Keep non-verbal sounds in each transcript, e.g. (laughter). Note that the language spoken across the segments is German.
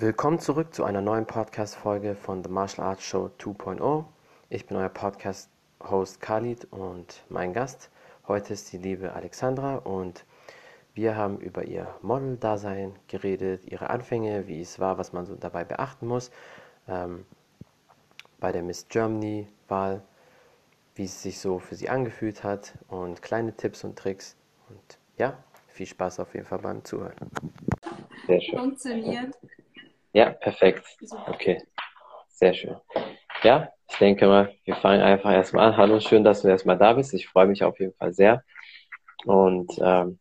Willkommen zurück zu einer neuen Podcast-Folge von The Martial Arts Show 2.0. Ich bin euer Podcast-Host Khalid und mein Gast heute ist die liebe Alexandra und wir haben über ihr Model-Dasein geredet, ihre Anfänge, wie es war, was man so dabei beachten muss ähm, bei der Miss Germany-Wahl, wie es sich so für sie angefühlt hat und kleine Tipps und Tricks. Und ja, viel Spaß auf jeden Fall beim Zuhören. Sehr schön. Funktioniert. Ja, perfekt. Okay, sehr schön. Ja, ich denke mal, wir fangen einfach erstmal an. Hallo, schön, dass du erstmal da bist. Ich freue mich auf jeden Fall sehr. Und ähm,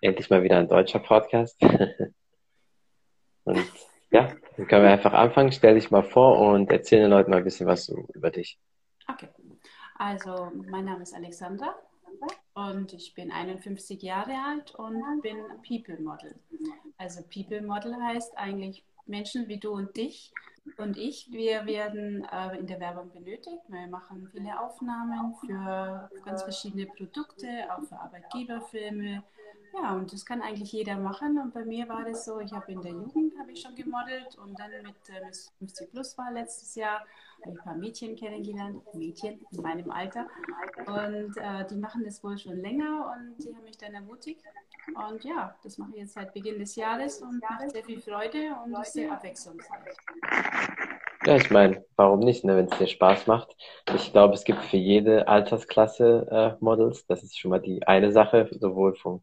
endlich mal wieder ein deutscher Podcast. (laughs) und ja, dann können wir einfach anfangen. Stell dich mal vor und erzähl den Leuten mal ein bisschen was über dich. Okay, also mein Name ist Alexandra und ich bin 51 Jahre alt und bin People Model. Also People Model heißt eigentlich Menschen wie du und dich und ich, wir werden äh, in der Werbung benötigt. Wir machen viele Aufnahmen für ganz verschiedene Produkte, auch für Arbeitgeberfilme. Ja, und das kann eigentlich jeder machen. Und bei mir war das so, ich habe in der Jugend habe ich schon gemodelt und dann mit äh, Miss 50 Plus war letztes Jahr, habe ich ein paar Mädchen kennengelernt, Mädchen in meinem Alter. Und äh, die machen das wohl schon länger und die haben mich dann ermutigt, und ja, das mache ich jetzt seit Beginn des Jahres und macht sehr viel Freude und ist sehr abwechslungsreich. Ja, ich meine, warum nicht, ne, wenn es dir Spaß macht? Ich glaube, es gibt für jede Altersklasse äh, Models. Das ist schon mal die eine Sache, sowohl vom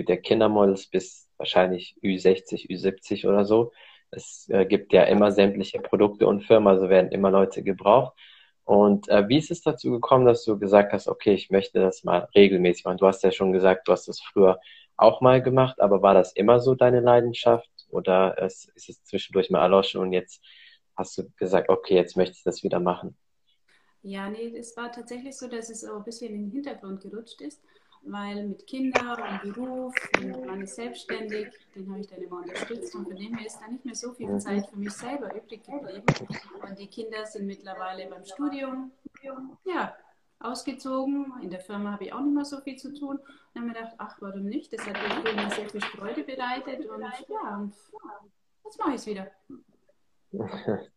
gibt ja Kindermodels bis wahrscheinlich Ü60, Ü70 oder so. Es äh, gibt ja immer sämtliche Produkte und Firmen, also werden immer Leute gebraucht. Und äh, wie ist es dazu gekommen, dass du gesagt hast, okay, ich möchte das mal regelmäßig machen? Du hast ja schon gesagt, du hast das früher auch mal gemacht, aber war das immer so deine Leidenschaft oder ist, ist es zwischendurch mal erloschen und jetzt hast du gesagt, okay, jetzt möchte ich das wieder machen? Ja, nee, es war tatsächlich so, dass es auch ein bisschen in den Hintergrund gerutscht ist, weil mit Kindern und Beruf und man ist selbstständig, den habe ich dann immer unterstützt und von dem her ist da nicht mehr so viel mhm. Zeit für mich selber übrig geblieben. Und die Kinder sind mittlerweile beim Studium. Ja, ausgezogen. In der Firma habe ich auch nicht mehr so viel zu tun. Und dann habe ich gedacht, ach, warum nicht? Das hat mir sehr viel Freude bereitet und ja, und jetzt mache ich es wieder. (laughs)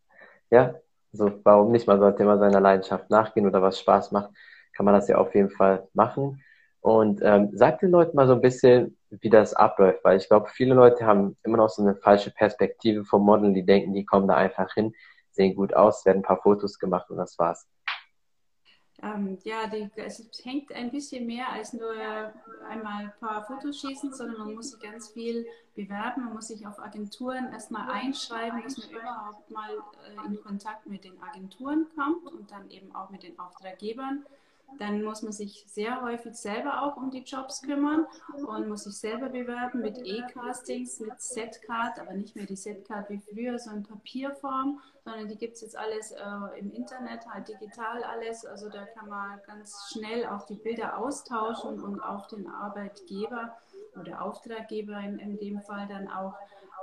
Ja, also warum nicht? Man sollte immer seiner Leidenschaft nachgehen oder was Spaß macht, kann man das ja auf jeden Fall machen. Und ähm, sag den Leuten mal so ein bisschen, wie das abläuft, weil ich glaube, viele Leute haben immer noch so eine falsche Perspektive vom Modeln, die denken, die kommen da einfach hin, sehen gut aus, werden ein paar Fotos gemacht und das war's. Ähm, ja, die, es hängt ein bisschen mehr als nur einmal ein paar Fotos schießen, sondern man muss sich ganz viel bewerben, man muss sich auf Agenturen erstmal einschreiben, dass man überhaupt mal äh, in Kontakt mit den Agenturen kommt und dann eben auch mit den Auftraggebern. Dann muss man sich sehr häufig selber auch um die Jobs kümmern und muss sich selber bewerben mit E-Castings, mit Setcard, aber nicht mehr die Setcard wie früher, so in Papierform, sondern die gibt es jetzt alles äh, im Internet, halt digital alles. Also da kann man ganz schnell auch die Bilder austauschen und auch den Arbeitgeber oder Auftraggeber in, in dem Fall dann auch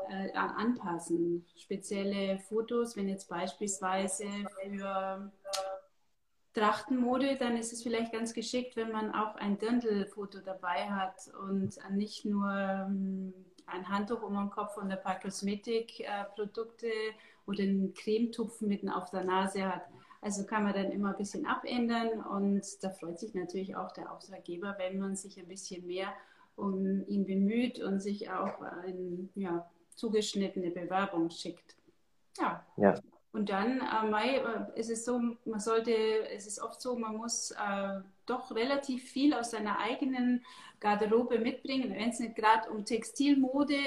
äh, anpassen. Spezielle Fotos, wenn jetzt beispielsweise für Trachtenmode, dann ist es vielleicht ganz geschickt, wenn man auch ein Dirndl-Foto dabei hat und nicht nur ähm, ein Handtuch um den Kopf und ein paar Kosmetikprodukte oder einen Cremetupfen mitten auf der Nase hat. Also kann man dann immer ein bisschen abändern und da freut sich natürlich auch der Auftraggeber, wenn man sich ein bisschen mehr um ihn bemüht und sich auch eine ja, zugeschnittene Bewerbung schickt. Ja. ja. Und dann, äh, Mai, äh, ist es so, man sollte, es ist oft so, man muss äh, doch relativ viel aus seiner eigenen Garderobe mitbringen, wenn es nicht gerade um Textilmode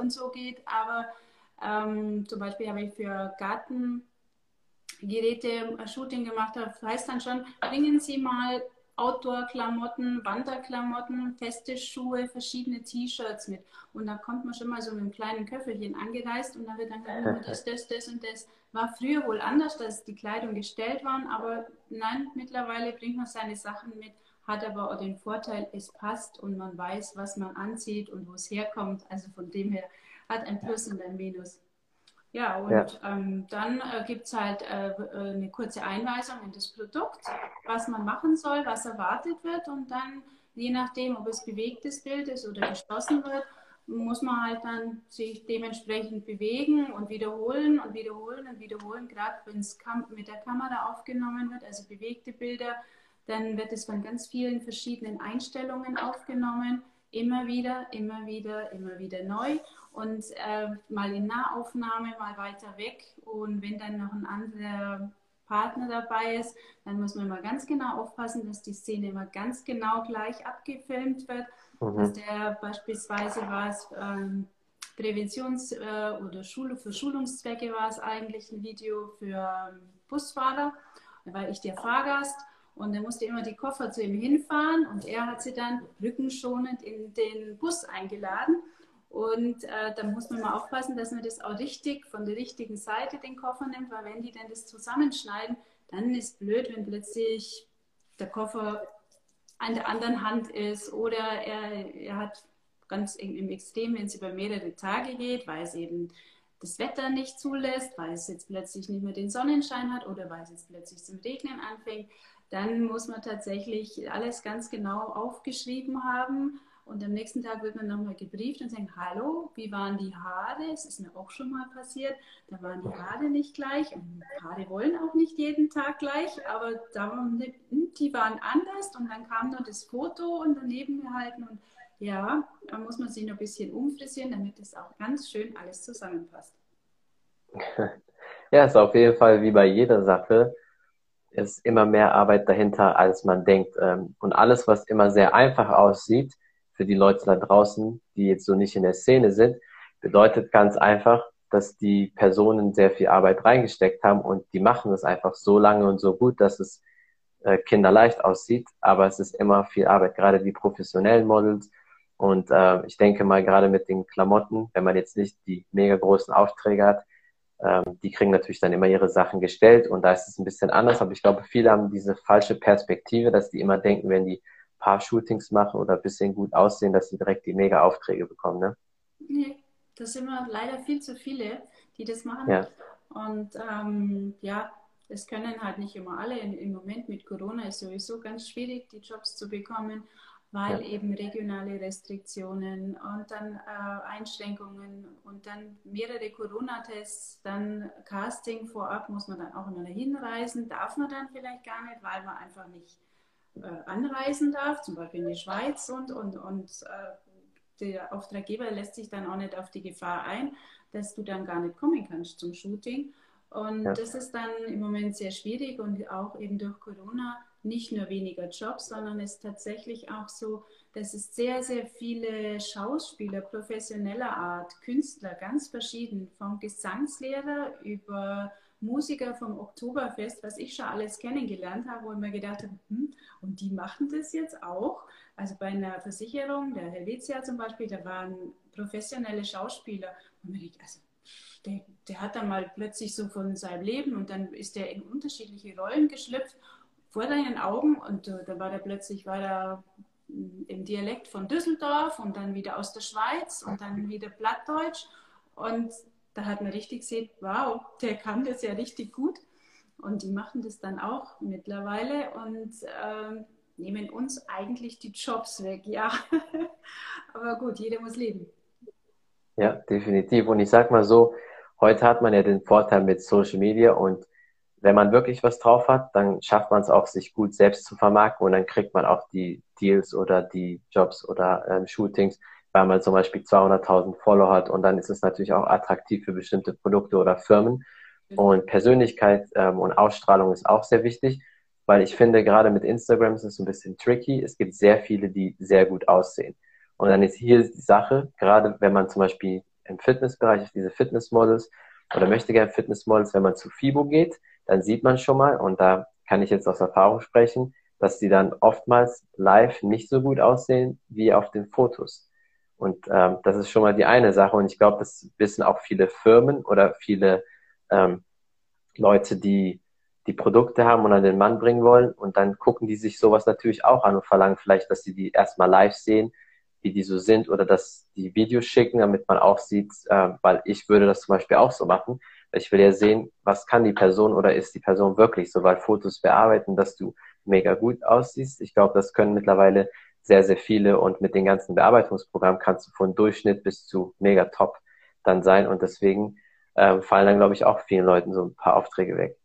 und so geht, aber ähm, zum Beispiel habe ich für Gartengeräte ein Shooting gemacht, das heißt dann schon, bringen Sie mal Outdoor-Klamotten, Wanderklamotten, feste Schuhe, verschiedene T-Shirts mit. Und da kommt man schon mal so mit einem kleinen Köfferchen angereist und da wird dann gesagt, das, das, das und das. War früher wohl anders, dass die Kleidung gestellt waren, aber nein, mittlerweile bringt man seine Sachen mit, hat aber auch den Vorteil, es passt und man weiß, was man anzieht und wo es herkommt. Also von dem her hat ein Plus und ein Minus. Ja, und ja. Ähm, dann äh, gibt es halt äh, äh, eine kurze Einweisung in das Produkt, was man machen soll, was erwartet wird. Und dann, je nachdem, ob es bewegtes Bild ist oder geschlossen wird, muss man halt dann sich dementsprechend bewegen und wiederholen und wiederholen und wiederholen, gerade wenn es mit der Kamera aufgenommen wird, also bewegte Bilder, dann wird es von ganz vielen verschiedenen Einstellungen aufgenommen, immer wieder, immer wieder, immer wieder neu und äh, mal in Nahaufnahme, mal weiter weg und wenn dann noch ein anderer Partner dabei ist, dann muss man mal ganz genau aufpassen, dass die Szene immer ganz genau gleich abgefilmt wird Mhm. Dass der beispielsweise war es ähm, Präventions- äh, oder Schule für Schulungszwecke war es eigentlich ein Video für ähm, Busfahrer. Da war ich der Fahrgast und er musste immer die Koffer zu ihm hinfahren und er hat sie dann rückenschonend in den Bus eingeladen. Und äh, da muss man mal aufpassen, dass man das auch richtig von der richtigen Seite den Koffer nimmt, weil wenn die dann das zusammenschneiden, dann ist blöd, wenn plötzlich der Koffer an der anderen Hand ist oder er, er hat ganz im Extrem, wenn es über mehrere Tage geht, weil es eben das Wetter nicht zulässt, weil es jetzt plötzlich nicht mehr den Sonnenschein hat oder weil es jetzt plötzlich zum Regnen anfängt, dann muss man tatsächlich alles ganz genau aufgeschrieben haben und am nächsten Tag wird man nochmal gebrieft und sagen, hallo, wie waren die Haare? Es ist mir auch schon mal passiert, da waren die Haare nicht gleich. Und Haare wollen auch nicht jeden Tag gleich, aber da, die waren anders und dann kam noch das Foto und daneben gehalten und ja, da muss man sich noch ein bisschen umfrisieren, damit es auch ganz schön alles zusammenpasst. (laughs) Ja, ist auf jeden Fall wie bei jeder Sache ist immer mehr Arbeit dahinter, als man denkt. Ähm, und alles, was immer sehr einfach aussieht, für die Leute da draußen, die jetzt so nicht in der Szene sind, bedeutet ganz einfach, dass die Personen sehr viel Arbeit reingesteckt haben und die machen es einfach so lange und so gut, dass es äh, kinderleicht aussieht, aber es ist immer viel Arbeit, gerade die professionellen Models. Und äh, ich denke mal, gerade mit den Klamotten, wenn man jetzt nicht die mega großen Aufträge hat, ähm, die kriegen natürlich dann immer ihre Sachen gestellt und da ist es ein bisschen anders. Aber ich glaube, viele haben diese falsche Perspektive, dass die immer denken, wenn die paar Shootings machen oder ein bisschen gut aussehen, dass sie direkt die Mega-Aufträge bekommen, ne? Nee, das sind immer leider viel zu viele, die das machen. Ja. Und ähm, ja, es können halt nicht immer alle. Im Moment mit Corona ist sowieso ganz schwierig, die Jobs zu bekommen, weil ja. eben regionale Restriktionen und dann äh, Einschränkungen und dann mehrere Corona-Tests, dann Casting vorab muss man dann auch immer hinreisen, darf man dann vielleicht gar nicht, weil man einfach nicht anreisen darf, zum Beispiel in die Schweiz und, und, und äh, der Auftraggeber lässt sich dann auch nicht auf die Gefahr ein, dass du dann gar nicht kommen kannst zum Shooting. Und ja. das ist dann im Moment sehr schwierig und auch eben durch Corona nicht nur weniger Jobs, sondern es ist tatsächlich auch so, dass es sehr, sehr viele Schauspieler professioneller Art, Künstler, ganz verschieden, vom Gesangslehrer über Musiker vom Oktoberfest, was ich schon alles kennengelernt habe, wo ich mir gedacht habe, hm, und die machen das jetzt auch. Also bei einer Versicherung, der Helvetia zum Beispiel, da waren professionelle Schauspieler. Und mir denkt, also der, der, hat dann mal plötzlich so von seinem Leben und dann ist er in unterschiedliche Rollen geschlüpft vor deinen Augen und uh, dann war der plötzlich war er hm, im Dialekt von Düsseldorf und dann wieder aus der Schweiz und dann wieder Plattdeutsch und da hat man richtig gesehen, wow, der kann das ja richtig gut. Und die machen das dann auch mittlerweile und ähm, nehmen uns eigentlich die Jobs weg, ja. (laughs) Aber gut, jeder muss leben. Ja, definitiv. Und ich sag mal so, heute hat man ja den Vorteil mit Social Media und wenn man wirklich was drauf hat, dann schafft man es auch, sich gut selbst zu vermarkten und dann kriegt man auch die Deals oder die Jobs oder ähm, Shootings, weil man zum Beispiel 200.000 Follower hat und dann ist es natürlich auch attraktiv für bestimmte Produkte oder Firmen. Mhm. Und Persönlichkeit ähm, und Ausstrahlung ist auch sehr wichtig, weil ich finde, gerade mit Instagram ist es ein bisschen tricky. Es gibt sehr viele, die sehr gut aussehen. Und dann ist hier die Sache, gerade wenn man zum Beispiel im Fitnessbereich ist, diese Fitnessmodels oder möchte gerne Fitnessmodels, wenn man zu FIBO geht, dann sieht man schon mal, und da kann ich jetzt aus Erfahrung sprechen, dass die dann oftmals live nicht so gut aussehen wie auf den Fotos. Und ähm, das ist schon mal die eine Sache. Und ich glaube, das wissen auch viele Firmen oder viele ähm, Leute, die die Produkte haben und an den Mann bringen wollen. Und dann gucken die sich sowas natürlich auch an und verlangen vielleicht, dass sie die erstmal live sehen, wie die so sind oder dass die Videos schicken, damit man auch sieht, äh, weil ich würde das zum Beispiel auch so machen. Ich will ja sehen, was kann die Person oder ist die Person wirklich so, weil Fotos bearbeiten, dass du mega gut aussiehst. Ich glaube, das können mittlerweile sehr, sehr viele und mit den ganzen Bearbeitungsprogrammen kannst du von Durchschnitt bis zu mega top dann sein und deswegen äh, fallen dann, glaube ich, auch vielen Leuten so ein paar Aufträge weg.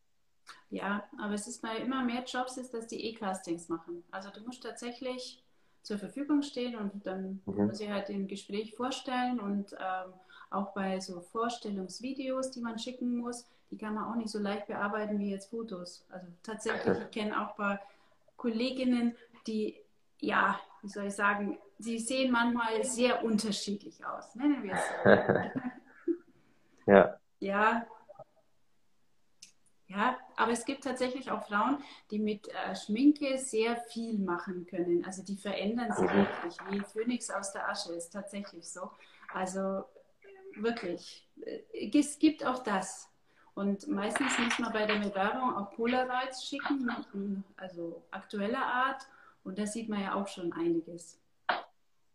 Ja, aber es ist bei immer mehr Jobs, ist, dass die E-Castings machen. Also du musst tatsächlich zur Verfügung stehen und dann mhm. muss ich halt im Gespräch vorstellen und ähm, auch bei so Vorstellungsvideos, die man schicken muss, die kann man auch nicht so leicht bearbeiten wie jetzt Fotos. Also tatsächlich, ich kenne auch ein paar Kolleginnen, die, ja, wie soll ich sagen, sie sehen manchmal sehr unterschiedlich aus, nennen wir es so. (laughs) ja. Ja. Ja, aber es gibt tatsächlich auch Frauen, die mit äh, Schminke sehr viel machen können. Also die verändern sich mhm. wirklich, wie Phönix aus der Asche ist tatsächlich so. Also wirklich, äh, es gibt auch das. Und meistens muss man bei der Bewerbung auch Polaroids schicken, also aktueller Art. Und da sieht man ja auch schon einiges.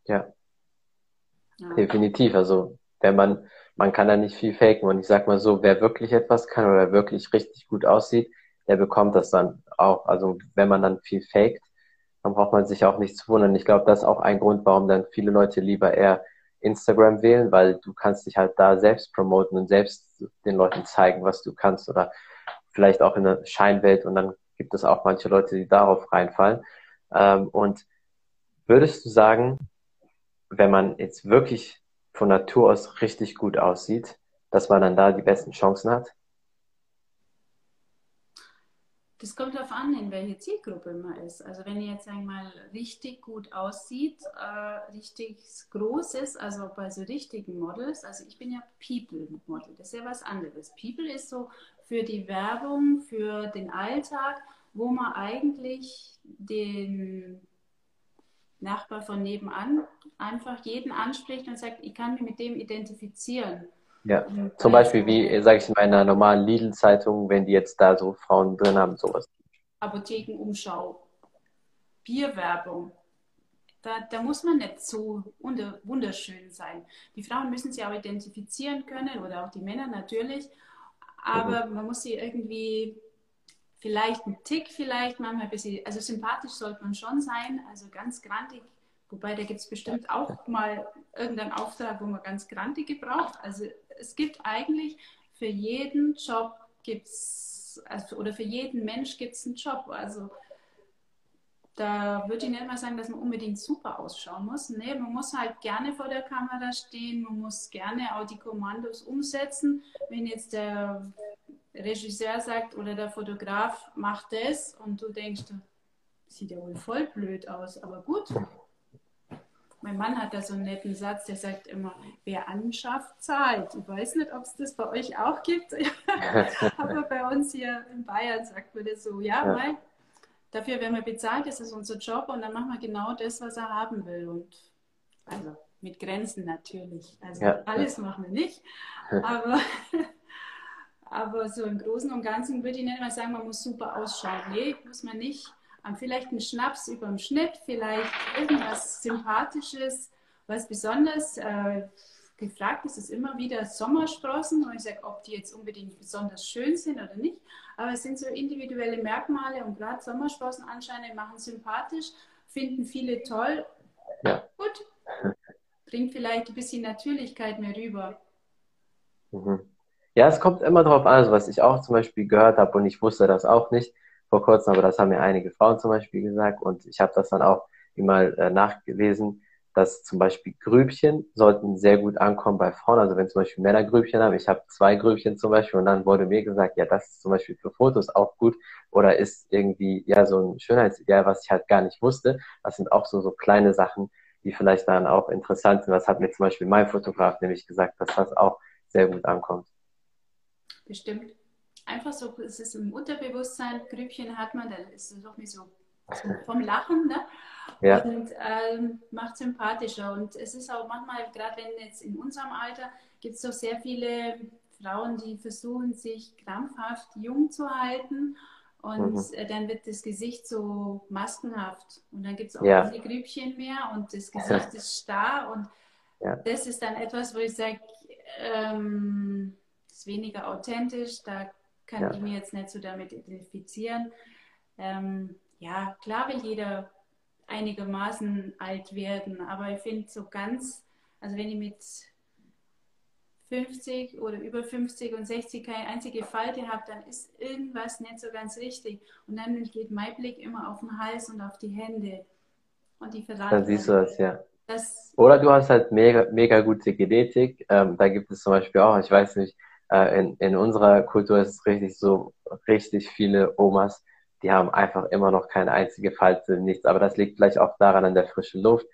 Ja. ja. Definitiv. Also wenn man, man kann da nicht viel faken. Und ich sag mal so, wer wirklich etwas kann oder wirklich richtig gut aussieht, der bekommt das dann auch. Also wenn man dann viel faked, dann braucht man sich auch nicht zu wundern. Ich glaube, das ist auch ein Grund, warum dann viele Leute lieber eher Instagram wählen, weil du kannst dich halt da selbst promoten und selbst den Leuten zeigen, was du kannst oder vielleicht auch in der Scheinwelt und dann gibt es auch manche Leute, die darauf reinfallen. Ähm, und würdest du sagen, wenn man jetzt wirklich von Natur aus richtig gut aussieht, dass man dann da die besten Chancen hat? Das kommt darauf an, in welche Zielgruppe man ist. Also wenn ihr jetzt einmal richtig gut aussieht, äh, richtig groß ist, also bei so richtigen Models, also ich bin ja People-Model, das ist ja was anderes. People ist so für die Werbung, für den Alltag, wo man eigentlich den Nachbar von nebenan einfach jeden anspricht und sagt, ich kann mich mit dem identifizieren. Ja, und zum Beispiel wie, sage ich in meiner normalen Lidl-Zeitung, wenn die jetzt da so Frauen drin haben, sowas. Apothekenumschau, Bierwerbung. Da, da muss man nicht so wunderschön sein. Die Frauen müssen sich auch identifizieren können oder auch die Männer natürlich. Aber mhm. man muss sie irgendwie vielleicht ein Tick, vielleicht manchmal ein bisschen, also sympathisch sollte man schon sein, also ganz grantig Wobei, da gibt es bestimmt auch mal irgendeinen Auftrag, wo man ganz Grantige braucht. Also es gibt eigentlich für jeden Job gibt's, also, oder für jeden Mensch gibt es einen Job. Also da würde ich nicht mal sagen, dass man unbedingt super ausschauen muss. Nee, man muss halt gerne vor der Kamera stehen, man muss gerne auch die Kommandos umsetzen. Wenn jetzt der Regisseur sagt oder der Fotograf macht das und du denkst, sieht ja wohl voll blöd aus, aber gut, mein Mann hat da so einen netten Satz, der sagt immer, wer anschafft, zahlt. Ich weiß nicht, ob es das bei euch auch gibt, (laughs) aber bei uns hier in Bayern sagt man das so, ja. Weil dafür werden wir bezahlt, das ist unser Job und dann machen wir genau das, was er haben will. Und also mit Grenzen natürlich. Also ja. alles machen wir nicht, (laughs) aber, aber so im Großen und Ganzen würde ich nicht mal sagen, man muss super ausschauen. Nee, muss man nicht vielleicht einen Schnaps über dem Schnitt, vielleicht irgendwas Sympathisches, was besonders äh, gefragt ist, ist immer wieder Sommersprossen. Und ich sage, ob die jetzt unbedingt besonders schön sind oder nicht. Aber es sind so individuelle Merkmale und gerade Sommersprossen anscheinend machen sympathisch, finden viele toll. Ja. Gut. Bringt vielleicht ein bisschen Natürlichkeit mehr rüber. Mhm. Ja, es kommt immer darauf an, also was ich auch zum Beispiel gehört habe und ich wusste das auch nicht vor kurzem, aber das haben mir einige Frauen zum Beispiel gesagt und ich habe das dann auch mal äh, nachgelesen, dass zum Beispiel Grübchen sollten sehr gut ankommen bei Frauen. Also wenn zum Beispiel Männer Grübchen haben, ich habe zwei Grübchen zum Beispiel und dann wurde mir gesagt, ja, das ist zum Beispiel für Fotos auch gut oder ist irgendwie ja so ein Schönheitsideal, was ich halt gar nicht wusste. Das sind auch so so kleine Sachen, die vielleicht dann auch interessant sind. Das hat mir zum Beispiel mein Fotograf nämlich gesagt, dass das auch sehr gut ankommt. Bestimmt einfach so, es ist im Unterbewusstsein, Grübchen hat man, dann ist es doch nicht so, so vom Lachen, ne? Ja. Und ähm, macht sympathischer. Und es ist auch manchmal, gerade wenn jetzt in unserem Alter, gibt es doch sehr viele Frauen, die versuchen, sich krampfhaft jung zu halten. Und mhm. äh, dann wird das Gesicht so maskenhaft. Und dann gibt es auch ja. keine Grübchen mehr und das Gesicht (laughs) ist starr. Und ja. das ist dann etwas, wo ich sage, ähm, ist weniger authentisch, da kann ja. ich mir jetzt nicht so damit identifizieren. Ähm, ja, klar will jeder einigermaßen alt werden. Aber ich finde so ganz, also wenn ich mit 50 oder über 50 und 60 keine einzige Falte habe, dann ist irgendwas nicht so ganz richtig. Und dann geht mein Blick immer auf den Hals und auf die Hände. Und die verraten. Dann siehst du das, ja. Das oder du hast halt mega, mega gute Genetik. Ähm, da gibt es zum Beispiel auch, ich weiß nicht, äh, in, in unserer Kultur ist es richtig so, richtig viele Omas, die haben einfach immer noch keine einzige Falte, nichts. Aber das liegt vielleicht auch daran an der frischen Luft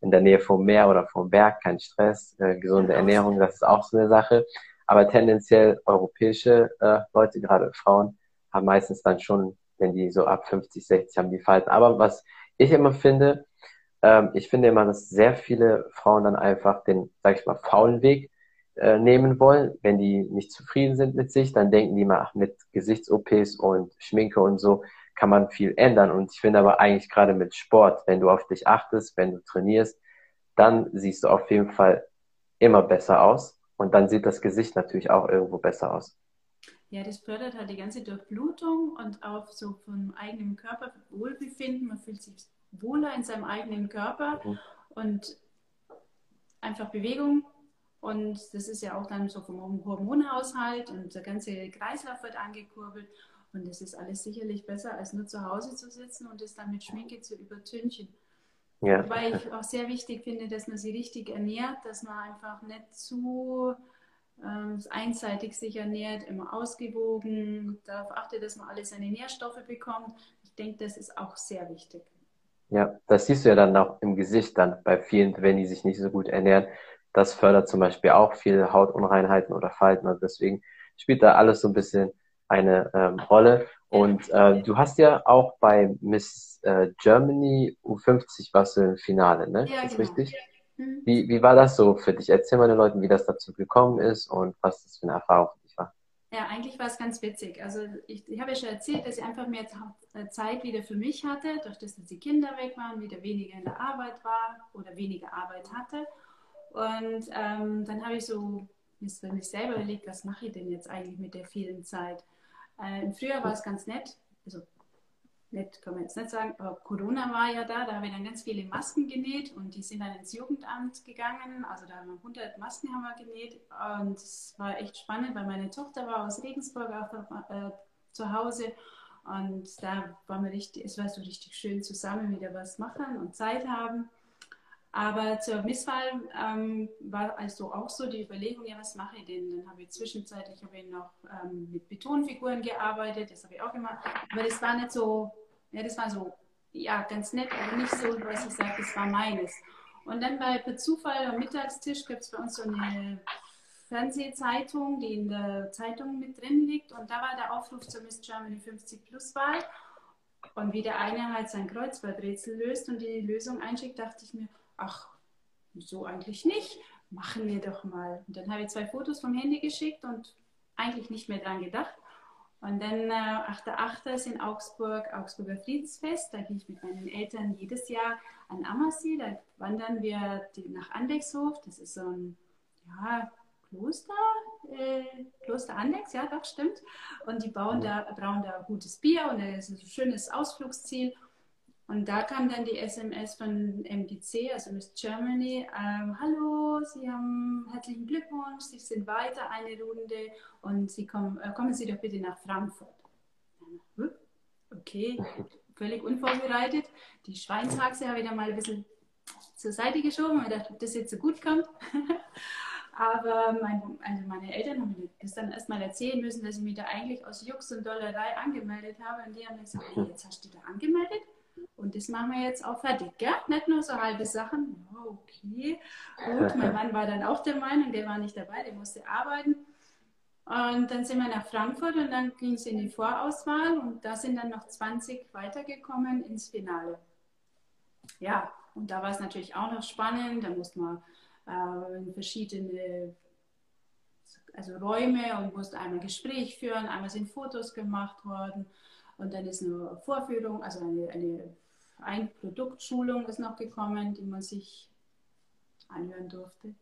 in der Nähe vom Meer oder vom Berg, kein Stress, äh, gesunde Ernährung, das ist auch so eine Sache. Aber tendenziell europäische äh, Leute, gerade Frauen, haben meistens dann schon, wenn die so ab 50, 60 haben, die Falten. Aber was ich immer finde, ähm, ich finde immer, dass sehr viele Frauen dann einfach den, sag ich mal, faulen Weg äh, nehmen wollen. Wenn die nicht zufrieden sind mit sich, dann denken die mal, ach, mit Gesichts-OPs und Schminke und so, kann man viel ändern. Und ich finde aber eigentlich gerade mit Sport, wenn du auf dich achtest, wenn du trainierst, dann siehst du auf jeden Fall immer besser aus. Und dann sieht das Gesicht natürlich auch irgendwo besser aus. Ja, das fördert halt die ganze Durchblutung und auch so vom eigenen Körper Wohlbefinden. Man fühlt sich wohler in seinem eigenen Körper mhm. und einfach Bewegung. Und das ist ja auch dann so vom Hormonhaushalt und der ganze Kreislauf wird angekurbelt. Und das ist alles sicherlich besser, als nur zu Hause zu sitzen und es dann mit Schminke zu übertünchen. Ja. Wobei ich auch sehr wichtig finde, dass man sie richtig ernährt, dass man einfach nicht zu ähm, einseitig sich ernährt, immer ausgewogen, darauf achtet, dass man alle seine Nährstoffe bekommt. Ich denke, das ist auch sehr wichtig. Ja, das siehst du ja dann auch im Gesicht dann bei vielen, wenn die sich nicht so gut ernähren. Das fördert zum Beispiel auch viele Hautunreinheiten oder Falten. Und deswegen spielt da alles so ein bisschen eine ähm, Rolle. Und äh, du hast ja auch bei Miss äh, Germany U50 warst du im Finale, ne? Ja, ist genau. richtig? Mhm. Wie, wie war das so für dich? Erzähl mal den Leuten, wie das dazu gekommen ist und was das für eine Erfahrung für dich war. Ja, eigentlich war es ganz witzig. Also ich, ich habe ja schon erzählt, dass ich einfach mehr äh, Zeit wieder für mich hatte, durch das, dass die Kinder weg waren, wieder weniger in der Arbeit war oder weniger Arbeit hatte. Und ähm, dann habe ich so für mich selber überlegt, was mache ich denn jetzt eigentlich mit der vielen Zeit? Äh, Im Frühjahr war es ganz nett, also nett kann man jetzt nicht sagen, aber Corona war ja da, da habe ich dann ganz viele Masken genäht und die sind dann ins Jugendamt gegangen, also da haben wir 100 Masken haben wir genäht und es war echt spannend, weil meine Tochter war aus Regensburg auch äh, zu Hause und da war mir richtig, es war so richtig schön zusammen wieder was machen und Zeit haben. Aber zur Misswahl ähm, war also auch so die Überlegung, ja, was mache ich denn? Dann habe ich zwischenzeitlich habe ich noch ähm, mit Betonfiguren gearbeitet, das habe ich auch gemacht. Aber das war nicht so, ja, das war so, ja, ganz nett, aber nicht so, was ich sage, das war meines. Und dann bei per Zufall am Mittagstisch gibt es bei uns so eine Fernsehzeitung, die in der Zeitung mit drin liegt. Und da war der Aufruf zur Miss Germany 50 Plus Wahl. Und wie der eine halt sein Kreuzworträtsel löst und die Lösung einschickt, dachte ich mir, ach, wieso eigentlich nicht? Machen wir doch mal. Und dann habe ich zwei Fotos vom Handy geschickt und eigentlich nicht mehr dran gedacht. Und dann äh, 8.8. ist in Augsburg Augsburger Friedensfest. Da gehe ich mit meinen Eltern jedes Jahr an Ammersee. Da wandern wir nach Andexhof. Das ist so ein ja, Kloster, äh, Kloster Andex, ja, doch, stimmt. Und die bauen da, brauen da gutes Bier und das ist ein schönes Ausflugsziel. Und da kam dann die SMS von MGC, also Miss Germany. Ähm, Hallo, Sie haben herzlichen Glückwunsch, Sie sind weiter eine Runde und Sie kommen, äh, kommen Sie doch bitte nach Frankfurt. Okay, (laughs) völlig unvorbereitet. Die Schweinshaxe habe ich dann mal ein bisschen zur Seite geschoben, weil ich dachte, ob das jetzt so gut kommt. (laughs) Aber mein, also meine Eltern haben mir das dann erstmal erzählen müssen, dass ich mich da eigentlich aus Jux und Dollerei angemeldet habe. Und die haben gesagt, hey, jetzt hast du dich da angemeldet? Und das machen wir jetzt auch fertig, gell? Nicht nur so halbe Sachen. Oh, okay, gut. (laughs) Mein Mann war dann auch der Meinung, der war nicht dabei, der musste arbeiten. Und dann sind wir nach Frankfurt und dann ging es in die Vorauswahl und da sind dann noch 20 weitergekommen ins Finale. Ja, und da war es natürlich auch noch spannend. Da musste man äh, in verschiedene also Räume und musste einmal Gespräch führen, einmal sind Fotos gemacht worden und dann ist eine Vorführung, also eine, eine ein Produktschulung ist noch gekommen, die man sich anhören durfte.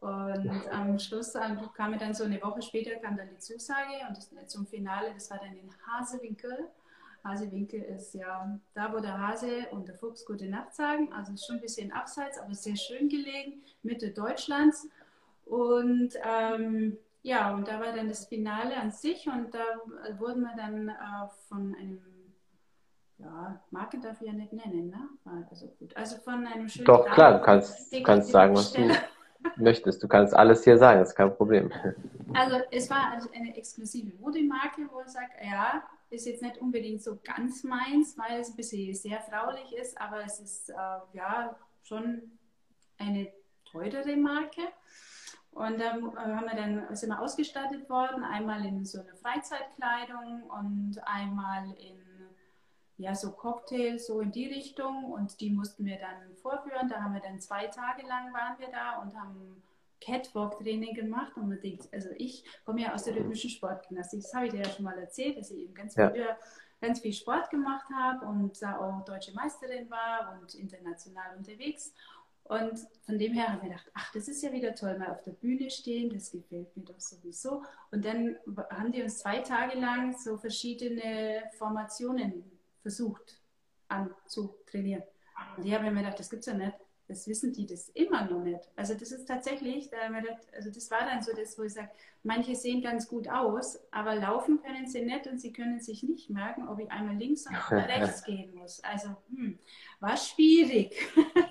Und am Schluss kam dann so eine Woche später kam dann die Zusage und das, zum Finale, das war dann in Hasewinkel. Hasewinkel ist ja da, wo der Hase und der Fuchs gute Nacht sagen. Also schon ein bisschen abseits, aber sehr schön gelegen, Mitte Deutschlands. Und ähm, ja, und da war dann das Finale an sich und da wurden wir dann äh, von einem, ja, Marke darf ich ja nicht nennen, ne? Also gut, also von einem schönen. Doch, klar, du kannst, kannst sagen, was du (laughs) möchtest. Du kannst alles hier sagen, das ist kein Problem. Also es war also eine exklusive Modemarke, wo er sagt, ja, ist jetzt nicht unbedingt so ganz meins, weil es ein bisschen sehr fraulich ist, aber es ist äh, ja schon eine teurere Marke. Und da ähm, haben wir dann, sind wir ausgestattet worden, einmal in so einer Freizeitkleidung und einmal in ja, so Cocktails, so in die Richtung. Und die mussten wir dann vorführen. Da haben wir dann zwei Tage lang waren wir da und haben Catwalk-Training gemacht. Und man denkt, also ich komme ja aus der rhythmischen Sportgymnastik. Das habe ich dir ja schon mal erzählt, dass ich eben ganz ja. früher ganz viel Sport gemacht habe und da auch deutsche Meisterin war und international unterwegs. Und von dem her haben wir gedacht, ach, das ist ja wieder toll, mal auf der Bühne stehen, das gefällt mir doch sowieso. Und dann haben die uns zwei Tage lang so verschiedene Formationen versucht anzutrainieren. Und ich habe mir gedacht, das gibt es ja nicht das wissen die das immer noch nicht. Also das ist tatsächlich, also das war dann so das, wo ich sage, manche sehen ganz gut aus, aber laufen können sie nicht und sie können sich nicht merken, ob ich einmal links oder (laughs) rechts gehen muss. Also hm, war schwierig. (laughs)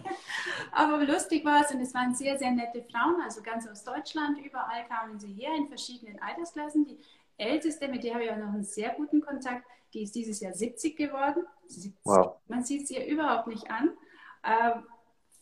aber lustig war es und es waren sehr, sehr nette Frauen, also ganz aus Deutschland, überall kamen sie her in verschiedenen Altersklassen. Die älteste, mit der habe ich auch noch einen sehr guten Kontakt, die ist dieses Jahr 70 geworden. 70. Wow. Man sieht sie ja überhaupt nicht an. Ähm,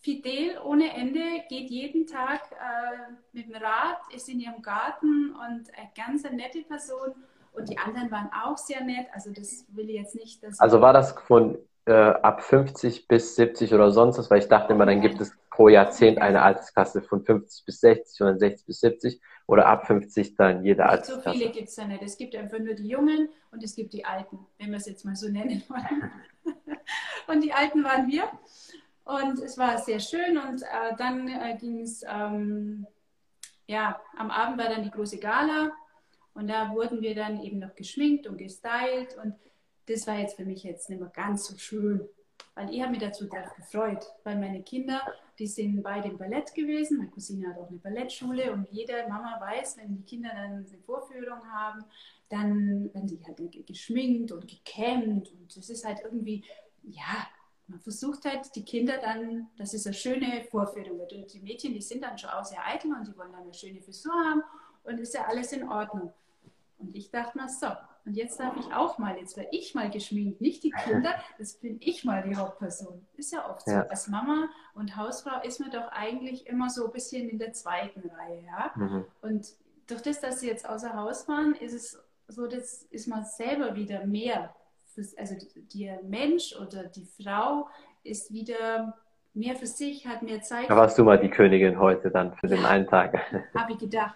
fidel ohne Ende, geht jeden Tag äh, mit dem Rad, ist in ihrem Garten und eine ganz nette Person. Und die anderen waren auch sehr nett. Also das will ich jetzt nicht. also war das von äh, ab 50 bis 70 oder sonst was? Weil ich dachte immer, dann gibt es pro Jahrzehnt eine Altersklasse von 50 bis 60 oder 60 bis 70 oder ab 50 dann jede Altersklasse. So viele gibt es da nicht. Es gibt einfach nur die Jungen und es gibt die Alten, wenn wir es jetzt mal so nennen wollen. (laughs) und die Alten waren wir. Und es war sehr schön und äh, dann äh, ging es, ähm, ja, am Abend war dann die große Gala und da wurden wir dann eben noch geschminkt und gestylt und das war jetzt für mich jetzt nicht mehr ganz so schön, weil ich habe mich dazu gefreut, weil meine Kinder, die sind beide im Ballett gewesen, meine Cousine hat auch eine Ballettschule und jede Mama weiß, wenn die Kinder dann eine Vorführung haben, dann werden sie halt geschminkt und gekämmt und das ist halt irgendwie, ja, man versucht halt die Kinder dann, dass es eine schöne Vorführung wird. Und die Mädchen, die sind dann schon auch sehr eitel und die wollen dann eine schöne Frisur haben und ist ja alles in Ordnung. Und ich dachte mir, so, und jetzt darf ich auch mal, jetzt werde ich mal geschminkt, nicht die Kinder, (laughs) das bin ich mal die Hauptperson. Ist ja oft so. Ja. Als Mama und Hausfrau ist man doch eigentlich immer so ein bisschen in der zweiten Reihe. Ja? Mhm. Und durch das, dass sie jetzt außer Haus waren, ist es so, dass ist man selber wieder mehr also der Mensch oder die Frau ist wieder mehr für sich, hat mehr Zeit. Da warst du mal die Königin heute dann für den einen Tag. Habe ich gedacht.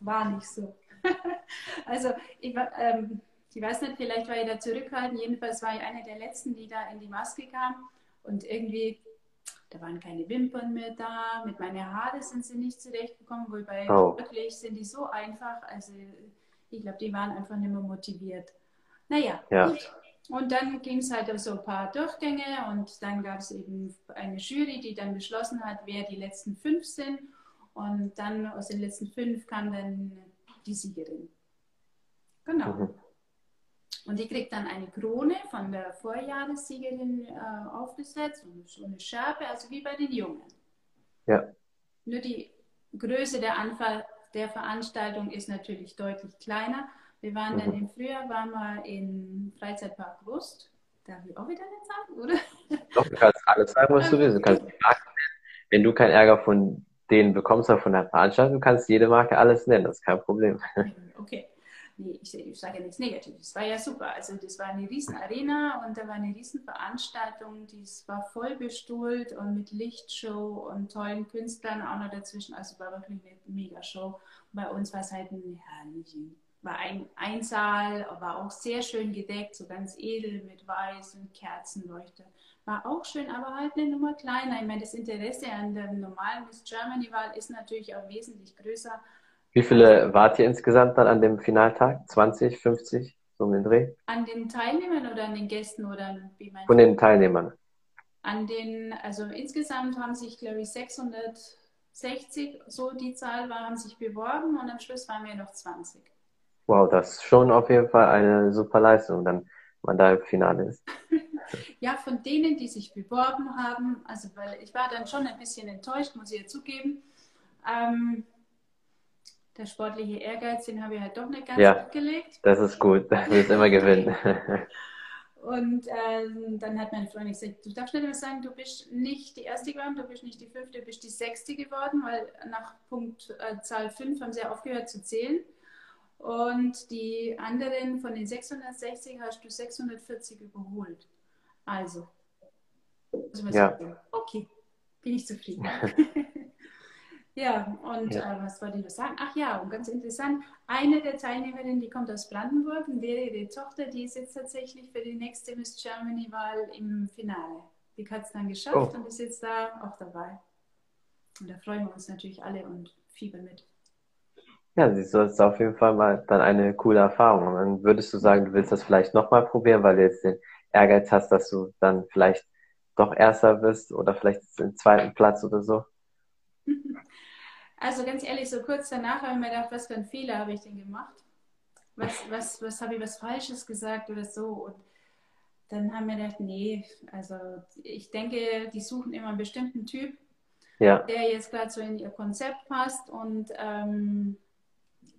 War nicht so. (laughs) (laughs) also, ich, ähm, ich weiß nicht, vielleicht war ich da zurückhaltend. Jedenfalls war ich eine der letzten, die da in die Maske kam. Und irgendwie, da waren keine Wimpern mehr da. Mit meinen Haaren sind sie nicht zurechtgekommen. Wobei oh. wirklich sind die so einfach. Also, ich glaube, die waren einfach nicht mehr motiviert. Naja, ja. gut. Und dann ging es halt auf so ein paar Durchgänge und dann gab es eben eine Jury, die dann beschlossen hat, wer die letzten fünf sind. Und dann aus den letzten fünf kam dann die Siegerin. Genau. Mhm. Und die kriegt dann eine Krone von der Vorjahressiegerin äh, aufgesetzt und so eine Schärpe, also wie bei den Jungen. Ja. Nur die Größe der, Anfall der Veranstaltung ist natürlich deutlich kleiner. Wir waren dann mhm. im Frühjahr, waren wir im Freizeitpark Rust. Darf ich auch wieder nicht sagen, oder? Doch, du kannst alles sagen, was du willst. Du kannst. Wenn du keinen Ärger von denen bekommst oder von der Veranstaltung, kannst jede Marke alles nennen. Das ist kein Problem. (laughs) Okay. Nee, ich, ich sage nichts Negatives. Es war ja super. Also das war eine riesen Arena und da war eine riesen Veranstaltung. Die war voll bestuhlt und mit Lichtshow und tollen Künstlern auch noch dazwischen. Also war wirklich eine mega Show. bei uns war es halt ein, ein war ein, ein Saal, war auch sehr schön gedeckt, so ganz edel mit Weiß und Kerzenleuchter. War auch schön, aber halt eine Nummer kleiner. Ich meine, das Interesse an der normalen Miss Germany-Wahl ist natürlich auch wesentlich größer. Wie viele wart ihr insgesamt dann an dem Finaltag? 20, 50? so um den Dreh? An den Teilnehmern oder an den Gästen oder wie meinst Von den Teilnehmern. An den, also insgesamt haben sich, glaube ich, 660, so die Zahl war, haben sich beworben und am Schluss waren wir noch 20. Wow, das ist schon auf jeden Fall eine super Leistung, dann man da im Finale ist. (laughs) ja, von denen, die sich beworben haben, also weil ich war dann schon ein bisschen enttäuscht, muss ich ja zugeben. Ähm, der sportliche Ehrgeiz, den habe ich halt doch nicht ganz ja, abgelegt. Das ist gut, du willst immer gewinnen. (laughs) Und ähm, dann hat mein Freund gesagt, du darfst nicht immer sagen, du bist nicht die erste geworden, du bist nicht die fünfte, du bist die sechste geworden, weil nach Punkt äh, Zahl 5 haben sie ja aufgehört zu zählen. Und die anderen von den 660 hast du 640 überholt. Also, ja. okay, bin ich zufrieden. (laughs) (laughs) Ja, und ja. Äh, was wollte ich noch sagen? Ach ja, und ganz interessant, eine der Teilnehmerinnen, die kommt aus Brandenburg und ihre Tochter, die ist jetzt tatsächlich für die nächste Miss Germany-Wahl im Finale. Die hat es dann geschafft oh. und ist jetzt da auch dabei. Und da freuen wir uns natürlich alle und fiebern mit. Ja, sie ist auf jeden Fall mal dann eine coole Erfahrung. Und dann würdest du sagen, du willst das vielleicht nochmal probieren, weil du jetzt den Ehrgeiz hast, dass du dann vielleicht doch Erster bist oder vielleicht den zweiten Platz oder so? Also ganz ehrlich, so kurz danach habe ich mir gedacht, was für einen Fehler habe ich denn gemacht? Was, was, was habe ich was Falsches gesagt oder so? Und dann haben wir gedacht, nee, also ich denke, die suchen immer einen bestimmten Typ, ja. der jetzt gerade so in ihr Konzept passt und ähm,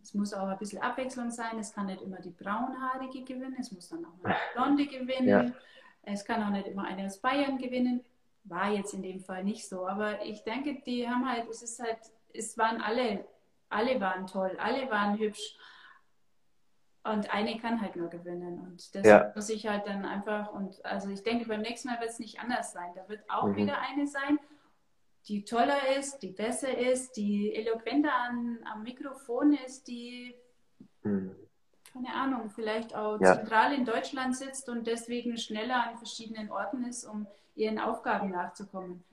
es muss auch ein bisschen Abwechslung sein. Es kann nicht immer die braunhaarige gewinnen, es muss dann auch mal die blonde (laughs) gewinnen. Ja. Es kann auch nicht immer eine aus Bayern gewinnen. War jetzt in dem Fall nicht so. Aber ich denke, die haben halt, es ist halt es waren alle, alle waren toll, alle waren hübsch. Und eine kann halt nur gewinnen. Und das ja. muss ich halt dann einfach, und also ich denke, beim nächsten Mal wird es nicht anders sein. Da wird auch mhm. wieder eine sein, die toller ist, die besser ist, die eloquenter an, am Mikrofon ist, die, mhm. keine Ahnung, vielleicht auch ja. zentral in Deutschland sitzt und deswegen schneller an verschiedenen Orten ist, um ihren Aufgaben nachzukommen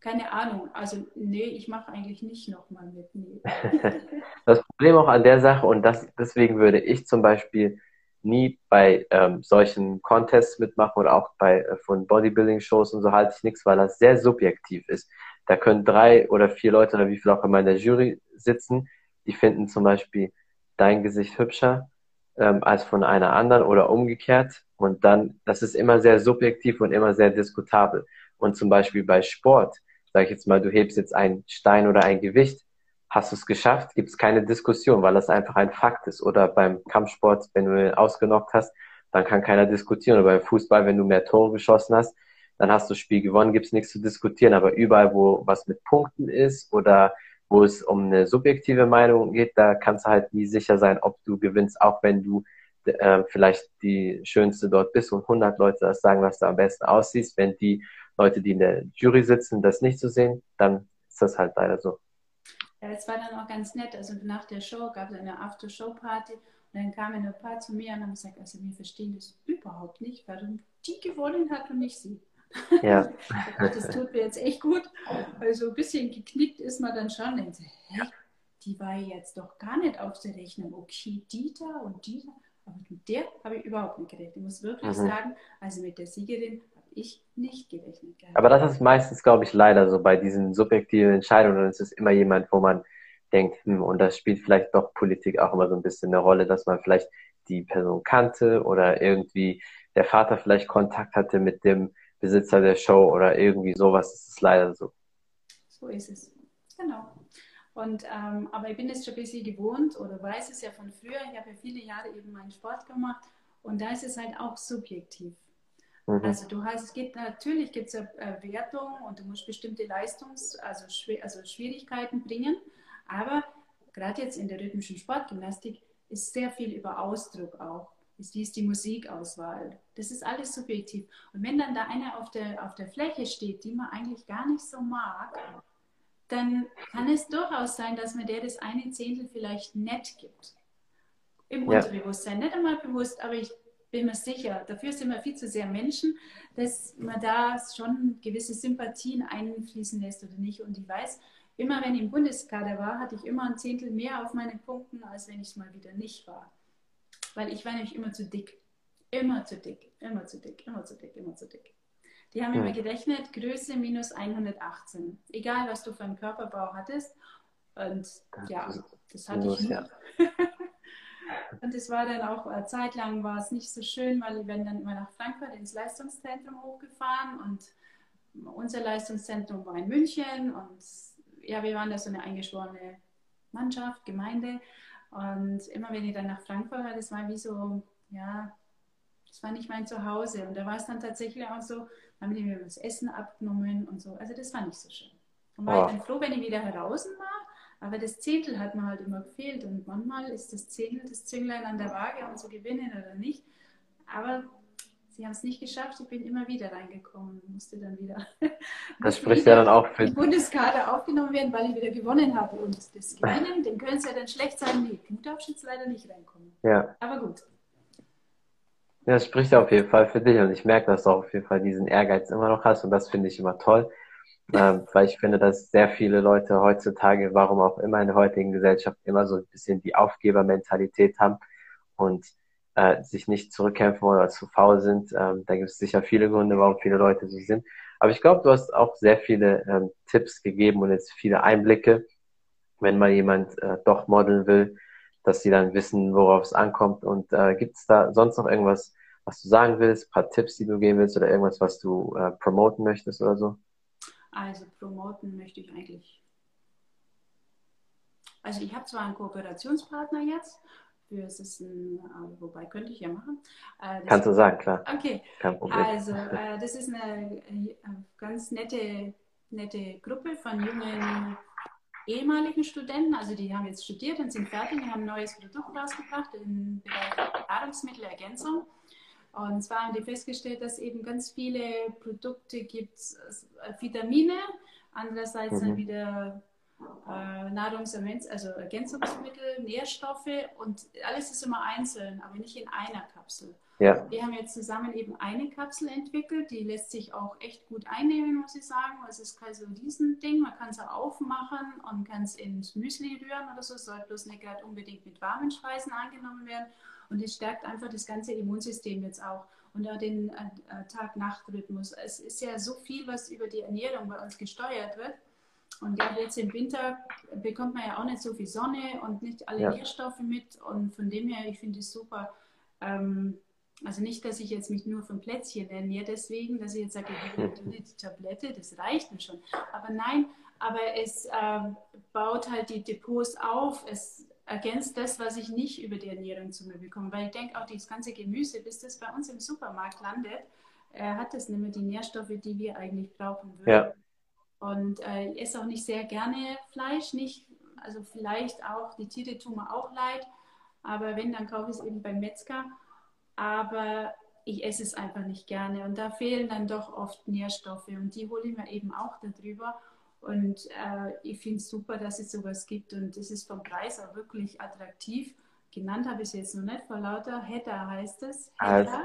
keine Ahnung. Also nee, ich mache eigentlich nicht nochmal mit. Nee. (laughs) das Problem auch an der Sache, und das, deswegen würde ich zum Beispiel nie bei ähm, solchen Contests mitmachen oder auch bei äh, von Bodybuilding-Shows und so halte ich nichts, weil das sehr subjektiv ist. Da können drei oder vier Leute oder wie viel auch immer in der Jury sitzen, die finden zum Beispiel dein Gesicht hübscher ähm, als von einer anderen oder umgekehrt. Und dann, das ist immer sehr subjektiv und immer sehr diskutabel. Und zum Beispiel bei Sport, sag ich jetzt mal, du hebst jetzt einen Stein oder ein Gewicht, hast du es geschafft, gibt es keine Diskussion, weil das einfach ein Fakt ist. Oder beim Kampfsport, wenn du ihn ausgenockt hast, dann kann keiner diskutieren. Oder beim Fußball, wenn du mehr Tore geschossen hast, dann hast du das Spiel gewonnen, gibt es nichts zu diskutieren. Aber überall, wo was mit Punkten ist oder wo es um eine subjektive Meinung geht, da kannst du halt nie sicher sein, ob du gewinnst, auch wenn du äh, vielleicht die Schönste dort bist und 100 Leute das sagen, was du am besten aussiehst. Wenn die Leute, die in der Jury sitzen, das nicht so sehen, dann ist das halt leider so. Ja, es war dann auch ganz nett. Also nach der Show gab es eine After-Show-Party und dann kamen ein paar zu mir und haben gesagt, also wir verstehen das überhaupt nicht, warum die gewonnen hat und nicht sie. Ja. (laughs) das tut mir jetzt echt gut. Also ein bisschen geknickt ist man dann schon. Und so, hä, die war jetzt doch gar nicht auf der Rechnung. Okay, die da und die da. Aber mit der habe ich überhaupt nicht gerechnet. Ich muss wirklich mhm. sagen, also mit der Siegerin ich nicht gerechnet gehabt. Aber das ist meistens, glaube ich, leider so bei diesen subjektiven Entscheidungen. Es ist immer jemand, wo man denkt, hm, und das spielt vielleicht doch Politik auch immer so ein bisschen eine Rolle, dass man vielleicht die Person kannte oder irgendwie der Vater vielleicht Kontakt hatte mit dem Besitzer der Show oder irgendwie sowas. Das ist leider so. So ist es. Genau. Und, ähm, aber ich bin es schon ein bisschen gewohnt oder weiß es ja von früher. Ich habe ja viele Jahre eben meinen Sport gemacht und da ist es halt auch subjektiv. Mhm. Also du hast, es geht natürlich gibt es ja äh, Wertung und du musst bestimmte Leistungs-, also, also Schwierigkeiten bringen, aber gerade jetzt in der rhythmischen Sportgymnastik ist sehr viel über Ausdruck auch. Ist, wie ist die Musikauswahl? Das ist alles subjektiv. Und wenn dann da einer auf der, auf der Fläche steht, die man eigentlich gar nicht so mag, dann kann es durchaus sein, dass man der das eine Zehntel vielleicht nett gibt. Im ja. Unterbewusstsein. Nicht einmal bewusst, aber ich bin mir sicher, dafür sind wir viel zu sehr Menschen, dass man da schon gewisse Sympathien einfließen lässt oder nicht. Und ich weiß, immer wenn ich im Bundeskader war, hatte ich immer ein Zehntel mehr auf meinen Punkten, als wenn ich es mal wieder nicht war. Weil ich war nämlich immer zu dick. Immer zu dick, immer zu dick, immer zu dick, immer zu dick. Die haben hm. immer gerechnet, Größe minus 118. Egal, was du für einen Körperbau hattest. Und ja, das hatte ich nicht. (laughs) Und es war dann auch, äh, zeitlang war es nicht so schön, weil wir werden dann immer nach Frankfurt ins Leistungszentrum hochgefahren und unser Leistungszentrum war in München und ja, wir waren da so eine eingeschworene Mannschaft, Gemeinde. Und immer wenn ich dann nach Frankfurt war, das war wie so, ja, das war nicht mein Zuhause. Und da war es dann tatsächlich auch so, haben die mir das Essen abgenommen und so. Also das war nicht so schön. Und war oh. ich dann froh, wenn ich wieder heraus war. Aber das Zehntel hat mir halt immer gefehlt. Und manchmal ist das Zehntel das Zünglein an der Waage, um zu gewinnen oder nicht. Aber sie haben es nicht geschafft. Ich bin immer wieder reingekommen und musste dann wieder. (laughs) Das spricht ja dann auch für. Die Bundeskader aufgenommen werden, weil ich wieder gewonnen habe. Und das (laughs) Gewinnen, den können sie ja dann schlecht sagen, nee, du darfst jetzt leider nicht reinkommen. Ja. Aber gut. Ja, das spricht ja auf jeden Fall für dich. Und ich merke, dass du auf jeden Fall diesen Ehrgeiz immer noch hast. Und das finde ich immer toll. Ähm, (laughs) weil ich finde, dass sehr viele Leute heutzutage, warum auch immer in der heutigen Gesellschaft, immer so ein bisschen die Aufgebermentalität haben und äh, sich nicht zurückkämpfen oder zu faul sind. Ähm, da gibt es sicher viele Gründe, warum viele Leute so sind. Aber ich glaube, du hast auch sehr viele ähm, Tipps gegeben und jetzt viele Einblicke, wenn mal jemand äh, doch modeln will, dass sie dann wissen, worauf es ankommt. Und äh, gibt es da sonst noch irgendwas, was du sagen willst, ein paar Tipps, die du geben willst oder irgendwas, was du äh, promoten möchtest oder so? Also promoten möchte ich eigentlich. Also ich habe zwar einen Kooperationspartner jetzt, für ein, äh, wobei könnte ich ja machen. Äh, Kannst du sagen, klar. Okay. Kein Problem. Also (laughs) äh, das ist eine äh, ganz nette, nette Gruppe von jungen ehemaligen Studenten, also die haben jetzt studiert und sind fertig, die haben ein neues Produkt rausgebracht im Bereich Nahrungsmittelergänzung. Und zwar haben die festgestellt, dass eben ganz viele Produkte gibt, äh, Vitamine, andererseits mhm. dann wieder äh, Nahrungsergänzungsmittel, also Ergänzungsmittel, Nährstoffe und alles ist immer einzeln, aber nicht in einer Kapsel. Ja. Wir haben jetzt zusammen eben eine Kapsel entwickelt, die lässt sich auch echt gut einnehmen, muss ich sagen. Es ist kein so diesen Ding, man kann es aufmachen und kann es ins Müsli rühren oder so, es soll bloß nicht gerade unbedingt mit warmen Speisen angenommen werden. Und es stärkt einfach das ganze Immunsystem jetzt auch und auch den äh, äh, Tag-Nacht-Rhythmus. Es ist ja so viel, was über die Ernährung bei uns gesteuert wird. Und ja, jetzt im Winter bekommt man ja auch nicht so viel Sonne und nicht alle ja. Nährstoffe mit. Und von dem her, ich finde es super. Ähm, also nicht, dass ich jetzt mich nur von Plätzchen ernähre, deswegen, dass ich jetzt sage, die (laughs) Tablette, das reicht mir schon. Aber nein, aber es äh, baut halt die Depots auf, es ergänzt das, was ich nicht über die Ernährung zu mir bekomme. Weil ich denke auch, das ganze Gemüse, bis das bei uns im Supermarkt landet, äh, hat das nicht mehr die Nährstoffe, die wir eigentlich brauchen würden. Ja. Und äh, ich esse auch nicht sehr gerne Fleisch, nicht, also vielleicht auch, die Tiere tun mir auch leid, aber wenn, dann kaufe ich es eben beim Metzger. Aber ich esse es einfach nicht gerne. Und da fehlen dann doch oft Nährstoffe und die hole ich mir eben auch darüber. Und äh, ich finde es super, dass es sowas gibt und es ist vom Preis auch wirklich attraktiv. Genannt habe ich es jetzt noch nicht, vor lauter Hedda heißt es. Hedda.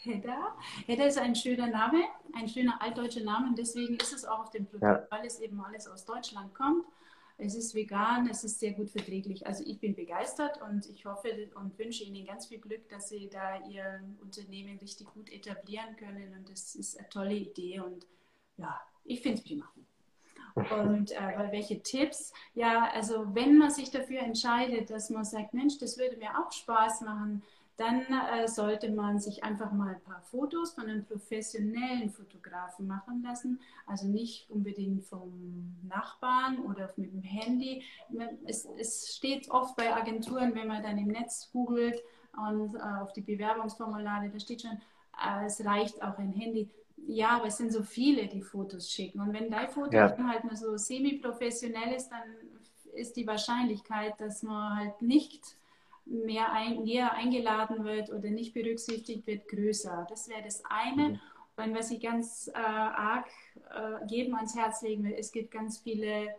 Hedda. Hedda ist ein schöner Name, ein schöner altdeutscher Name und deswegen ist es auch auf dem Produkt, ja. weil es eben alles aus Deutschland kommt. Es ist vegan, es ist sehr gut verträglich. Also ich bin begeistert und ich hoffe und wünsche Ihnen ganz viel Glück, dass Sie da Ihr Unternehmen richtig gut etablieren können und das ist eine tolle Idee und ja, ich finde es prima. Und äh, welche Tipps? Ja, also wenn man sich dafür entscheidet, dass man sagt, Mensch, das würde mir auch Spaß machen, dann äh, sollte man sich einfach mal ein paar Fotos von einem professionellen Fotografen machen lassen. Also nicht unbedingt vom Nachbarn oder mit dem Handy. Es, es steht oft bei Agenturen, wenn man dann im Netz googelt und äh, auf die Bewerbungsformulare, da steht schon, äh, es reicht auch ein Handy ja, aber es sind so viele, die Fotos schicken. Und wenn dein Foto ja. halt nur so semi-professionell ist, dann ist die Wahrscheinlichkeit, dass man halt nicht mehr ein, näher eingeladen wird oder nicht berücksichtigt wird, größer. Das wäre das eine. Mhm. Und was ich ganz äh, arg äh, jedem ans Herz legen will, es gibt ganz viele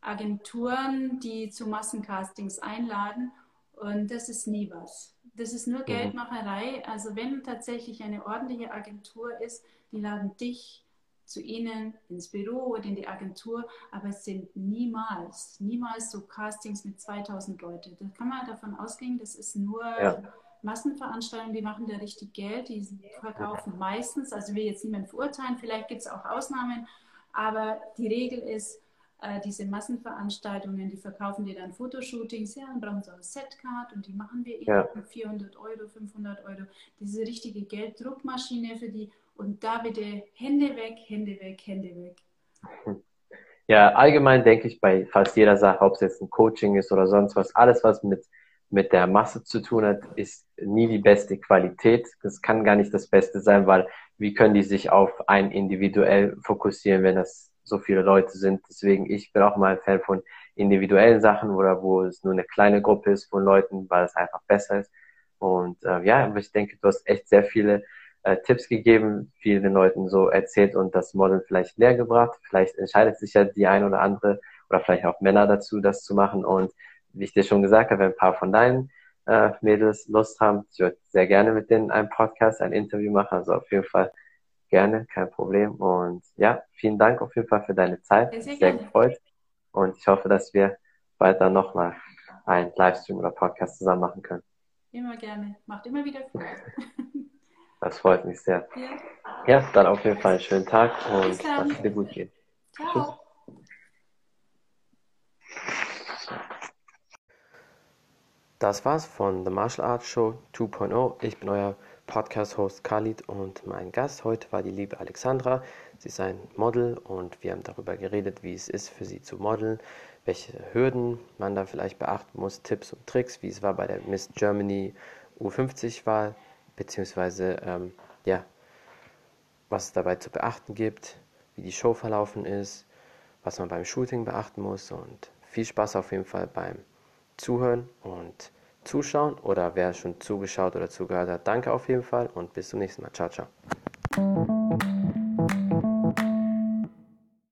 Agenturen, die zu Massencastings einladen und das ist nie was. Das ist nur mhm. Geldmacherei. Also wenn tatsächlich eine ordentliche Agentur ist, die laden dich zu ihnen ins Büro oder in die Agentur, aber es sind niemals, niemals so Castings mit 2000 Leute. Da kann man davon ausgehen, das ist nur ja. Massenveranstaltungen, die machen da richtig Geld, die verkaufen meistens, also ich will jetzt niemanden verurteilen, vielleicht gibt es auch Ausnahmen, aber die Regel ist, äh, diese Massenveranstaltungen, die verkaufen dir dann Fotoshootings, ja, dann brauchen sie auch eine Setcard und die machen wir ja. eben 400 Euro, 500 Euro. Diese richtige Gelddruckmaschine für die und da bitte Hände weg, Hände weg, Hände weg. (laughs) Ja, allgemein denke ich bei fast jeder Sache, ob es jetzt ein Coaching ist oder sonst was, alles was mit mit der Masse zu tun hat, ist nie die beste Qualität. Das kann gar nicht das Beste sein, weil wie können die sich auf ein individuell fokussieren, wenn das so viele Leute sind. Deswegen, ich bin auch mal ein Fan von individuellen Sachen oder wo es nur eine kleine Gruppe ist von Leuten, weil es einfach besser ist. Und äh, ja, aber ich denke, du hast echt sehr viele äh, Tipps gegeben, vielen Leuten so erzählt und das Modeln vielleicht näher gebracht. Vielleicht entscheidet sich ja die ein oder andere oder vielleicht auch Männer dazu, das zu machen. Und wie ich dir schon gesagt habe, wenn ein paar von deinen äh, Mädels Lust haben, ich würde sehr gerne mit denen einen Podcast, ein Interview machen. Also auf jeden Fall gerne, kein Problem. Und ja, vielen Dank auf jeden Fall für deine Zeit. Sehr, sehr, sehr gefreut. Und ich hoffe, dass wir bald dann nochmal einen Livestream oder Podcast zusammen machen können. Immer gerne. Macht immer wieder Freude. (laughs) Das freut mich sehr. Ja, ja dann auf jeden Fall einen schönen Tag und lass es dir gut gehen. Ciao. Tschüss. Das war's von The Martial Arts Show 2.0. Ich bin euer Podcast-Host Khalid und mein Gast heute war die liebe Alexandra. Sie ist ein Model und wir haben darüber geredet, wie es ist für sie zu modeln, welche Hürden man da vielleicht beachten muss, Tipps und Tricks, wie es war bei der Miss Germany U50-Wahl, beziehungsweise ähm, ja, was es dabei zu beachten gibt, wie die Show verlaufen ist, was man beim Shooting beachten muss und viel Spaß auf jeden Fall beim Zuhören und Zuschauen oder wer schon zugeschaut oder zugehört hat, danke auf jeden Fall und bis zum nächsten Mal. Ciao, ciao.